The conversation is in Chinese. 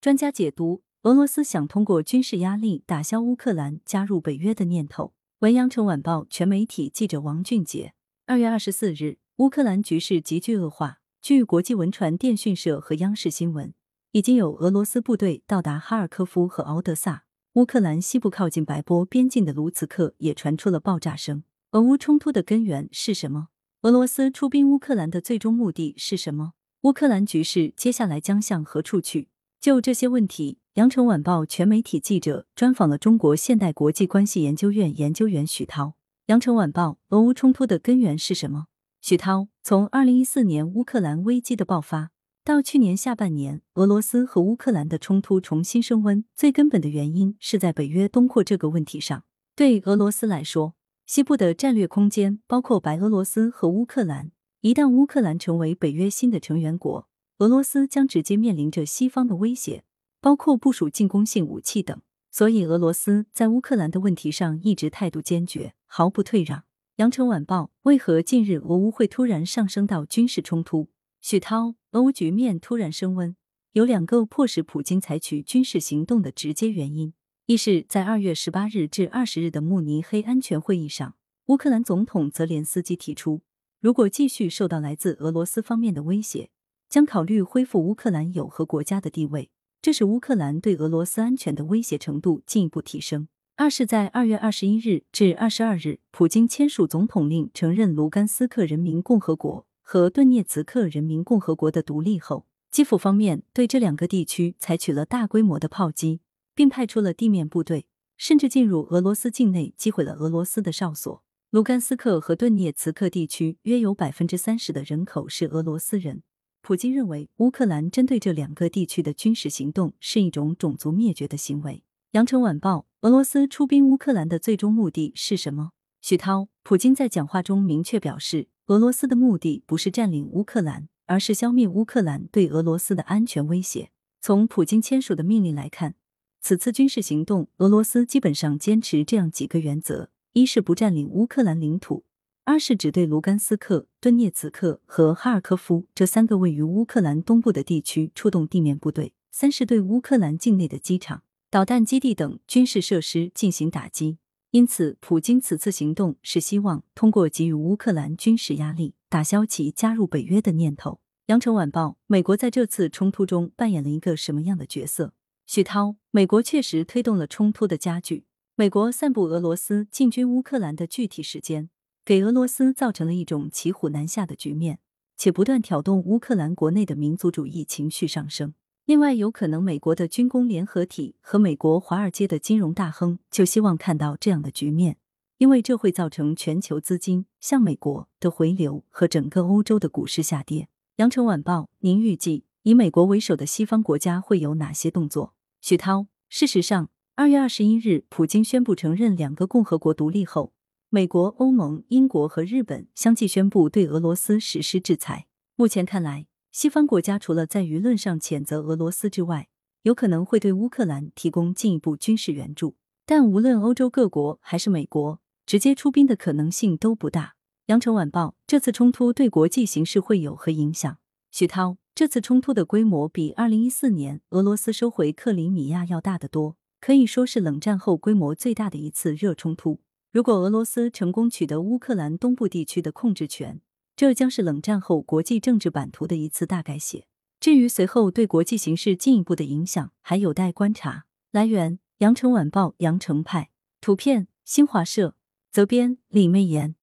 专家解读：俄罗斯想通过军事压力打消乌克兰加入北约的念头。文阳城晚报全媒体记者王俊杰。二月二十四日，乌克兰局势急剧恶化。据国际文传电讯社和央视新闻，已经有俄罗斯部队到达哈尔科夫和敖德萨。乌克兰西部靠近白波边境的卢茨克也传出了爆炸声。俄乌冲突的根源是什么？俄罗斯出兵乌克兰的最终目的是什么？乌克兰局势接下来将向何处去？就这些问题，羊城晚报全媒体记者专访了中国现代国际关系研究院研究员许涛。羊城晚报：俄乌冲突的根源是什么？许涛：从二零一四年乌克兰危机的爆发到去年下半年俄罗斯和乌克兰的冲突重新升温，最根本的原因是在北约东扩这个问题上。对俄罗斯来说，西部的战略空间包括白俄罗斯和乌克兰。一旦乌克兰成为北约新的成员国，俄罗斯将直接面临着西方的威胁，包括部署进攻性武器等。所以，俄罗斯在乌克兰的问题上一直态度坚决，毫不退让。羊城晚报：为何近日俄乌会突然上升到军事冲突？许涛：俄乌局面突然升温，有两个迫使普京采取军事行动的直接原因。一是，在二月十八日至二十日的慕尼黑安全会议上，乌克兰总统泽连斯基提出。如果继续受到来自俄罗斯方面的威胁，将考虑恢复乌克兰有核国家的地位，这使乌克兰对俄罗斯安全的威胁程度进一步提升。二是，在二月二十一日至二十二日，普京签署总统令，承认卢甘斯克人民共和国和顿涅茨克人民共和国的独立后，基辅方面对这两个地区采取了大规模的炮击，并派出了地面部队，甚至进入俄罗斯境内击毁了俄罗斯的哨所。卢甘斯克和顿涅茨克地区约有百分之三十的人口是俄罗斯人。普京认为，乌克兰针对这两个地区的军事行动是一种种族灭绝的行为。羊城晚报：俄罗斯出兵乌克兰的最终目的是什么？许涛：普京在讲话中明确表示，俄罗斯的目的不是占领乌克兰，而是消灭乌克兰对俄罗斯的安全威胁。从普京签署的命令来看，此次军事行动，俄罗斯基本上坚持这样几个原则。一是不占领乌克兰领土，二是只对卢甘斯克、顿涅茨克和哈尔科夫这三个位于乌克兰东部的地区出动地面部队，三是对乌克兰境内的机场、导弹基地等军事设施进行打击。因此，普京此次行动是希望通过给予乌克兰军事压力，打消其加入北约的念头。羊城晚报：美国在这次冲突中扮演了一个什么样的角色？许涛：美国确实推动了冲突的加剧。美国散布俄罗斯进军乌克兰的具体时间，给俄罗斯造成了一种骑虎难下的局面，且不断挑动乌克兰国内的民族主义情绪上升。另外，有可能美国的军工联合体和美国华尔街的金融大亨就希望看到这样的局面，因为这会造成全球资金向美国的回流和整个欧洲的股市下跌。羊城晚报，您预计以美国为首的西方国家会有哪些动作？徐涛，事实上。二月二十一日，普京宣布承认两个共和国独立后，美国、欧盟、英国和日本相继宣布对俄罗斯实施制裁。目前看来，西方国家除了在舆论上谴责俄罗斯之外，有可能会对乌克兰提供进一步军事援助。但无论欧洲各国还是美国，直接出兵的可能性都不大。羊城晚报：这次冲突对国际形势会有何影响？徐涛：这次冲突的规模比二零一四年俄罗斯收回克里米亚要大得多。可以说是冷战后规模最大的一次热冲突。如果俄罗斯成功取得乌克兰东部地区的控制权，这将是冷战后国际政治版图的一次大改写。至于随后对国际形势进一步的影响，还有待观察。来源：羊城晚报羊城派，图片：新华社，责编：李媚妍。